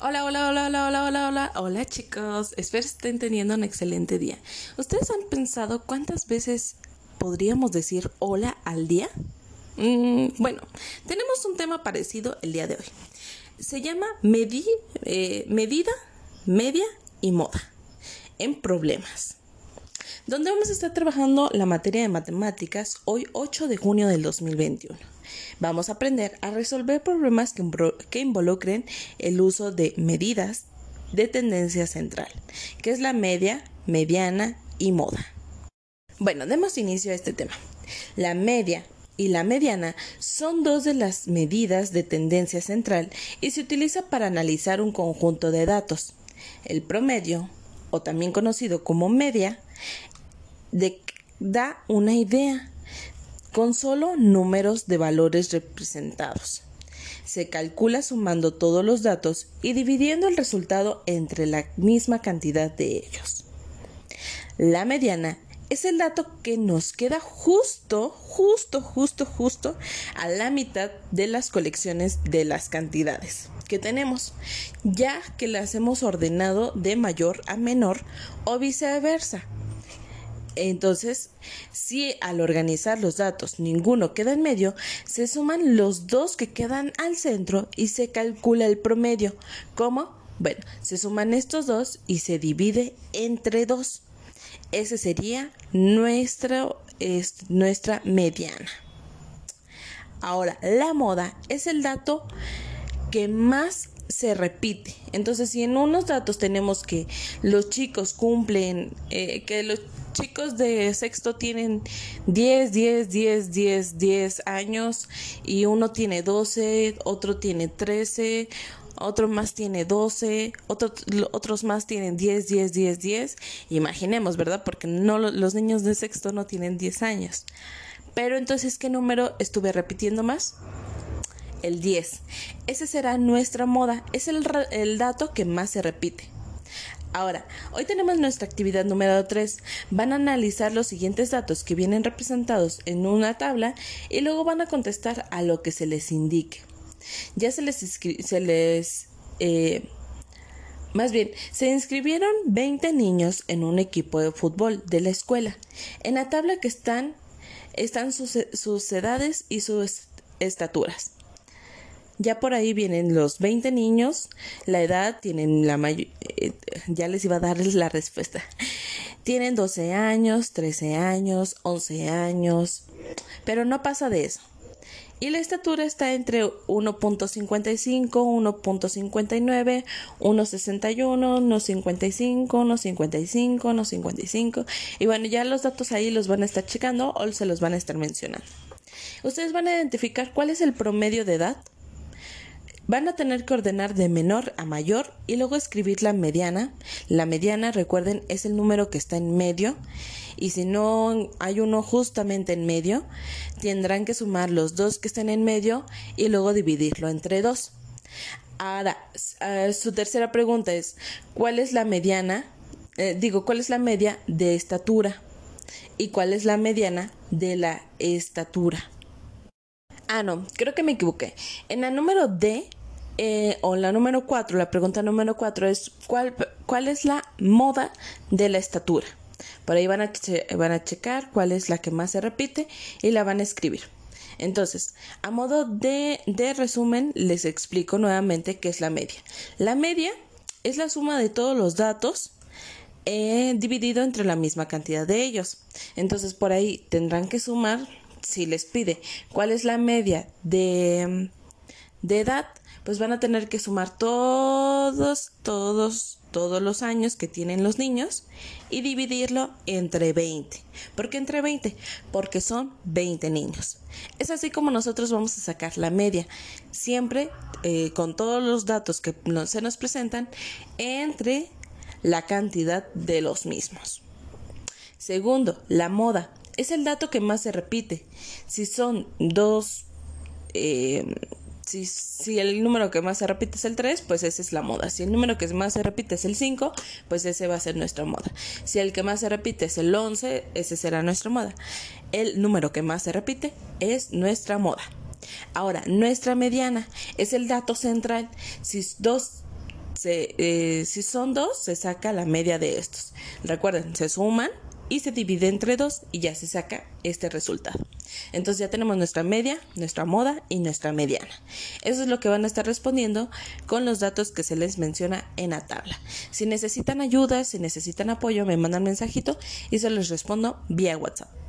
Hola, hola, hola, hola, hola, hola, hola. Hola chicos, espero estén teniendo un excelente día. ¿Ustedes han pensado cuántas veces podríamos decir hola al día? Mm, bueno, tenemos un tema parecido el día de hoy. Se llama eh, medida, media y moda en problemas. Donde vamos a estar trabajando la materia de matemáticas hoy 8 de junio del 2021. Vamos a aprender a resolver problemas que, involucren el uso de medidas de tendencia central, que es la media, mediana y moda. Bueno, demos inicio a este tema. La media y la mediana son dos de las medidas de tendencia central y se utiliza para analizar un conjunto de datos. El promedio, o también conocido como media, da una idea con solo números de valores representados. Se calcula sumando todos los datos y dividiendo el resultado entre la misma cantidad de ellos. La mediana es el dato que nos queda justo, justo, justo, justo a la mitad de las colecciones de las cantidades que tenemos, ya que las hemos ordenado de mayor a menor o viceversa. Entonces, si al organizar los datos ninguno queda en medio, se suman los dos que quedan al centro y se calcula el promedio. ¿Cómo? Bueno, se suman estos dos y se divide entre dos. Ese sería nuestra, nuestra mediana. Ahora, la moda es el dato que más se repite. Entonces, si en unos datos tenemos que los chicos cumplen, eh, que los chicos de sexto tienen 10, 10, 10, 10, 10 años y uno tiene 12, otro tiene 13, otro más tiene 12, otros más tienen 10, 10, 10, 10. Imaginemos, ¿verdad? Porque no los niños de sexto no tienen 10 años. Pero entonces, ¿qué número estuve repitiendo más? El 10. Ese será nuestra moda. Es el, el dato que más se repite. Ahora, hoy tenemos nuestra actividad número 3. Van a analizar los siguientes datos que vienen representados en una tabla y luego van a contestar a lo que se les indique. Ya se les, se les eh, más bien, se inscribieron 20 niños en un equipo de fútbol de la escuela. En la tabla que están están sus, sus edades y sus estaturas. Ya por ahí vienen los 20 niños, la edad tienen la mayor, eh, ya les iba a darles la respuesta. Tienen 12 años, 13 años, 11 años, pero no pasa de eso. Y la estatura está entre 1.55, 1.59, 1.61, 1.55, 1.55, 1.55. Y bueno, ya los datos ahí los van a estar checando o se los van a estar mencionando. Ustedes van a identificar cuál es el promedio de edad Van a tener que ordenar de menor a mayor y luego escribir la mediana. La mediana, recuerden, es el número que está en medio. Y si no hay uno justamente en medio, tendrán que sumar los dos que están en medio y luego dividirlo entre dos. Ahora, eh, su tercera pregunta es, ¿cuál es la mediana? Eh, digo, ¿cuál es la media de estatura? ¿Y cuál es la mediana de la estatura? Ah, no, creo que me equivoqué. En la número D, eh, o la número 4, la pregunta número 4 es ¿cuál, ¿cuál es la moda de la estatura? Por ahí van a, van a checar cuál es la que más se repite y la van a escribir. Entonces, a modo de, de resumen, les explico nuevamente qué es la media. La media es la suma de todos los datos eh, dividido entre la misma cantidad de ellos. Entonces, por ahí tendrán que sumar si les pide cuál es la media de, de edad, pues van a tener que sumar todos, todos, todos los años que tienen los niños y dividirlo entre 20. ¿Por qué entre 20? Porque son 20 niños. Es así como nosotros vamos a sacar la media, siempre eh, con todos los datos que se nos presentan entre la cantidad de los mismos. Segundo, la moda es el dato que más se repite. Si son dos, eh, si, si, el número que más se repite es el 3, pues esa es la moda. Si el número que más se repite es el 5, pues ese va a ser nuestra moda. Si el que más se repite es el 11, ese será nuestra moda. El número que más se repite es nuestra moda. Ahora, nuestra mediana es el dato central. Si dos eh, si son dos, se saca la media de estos. Recuerden, se suman y se divide entre dos y ya se saca este resultado. Entonces ya tenemos nuestra media, nuestra moda y nuestra mediana. Eso es lo que van a estar respondiendo con los datos que se les menciona en la tabla. Si necesitan ayuda, si necesitan apoyo, me mandan mensajito y se los respondo vía WhatsApp.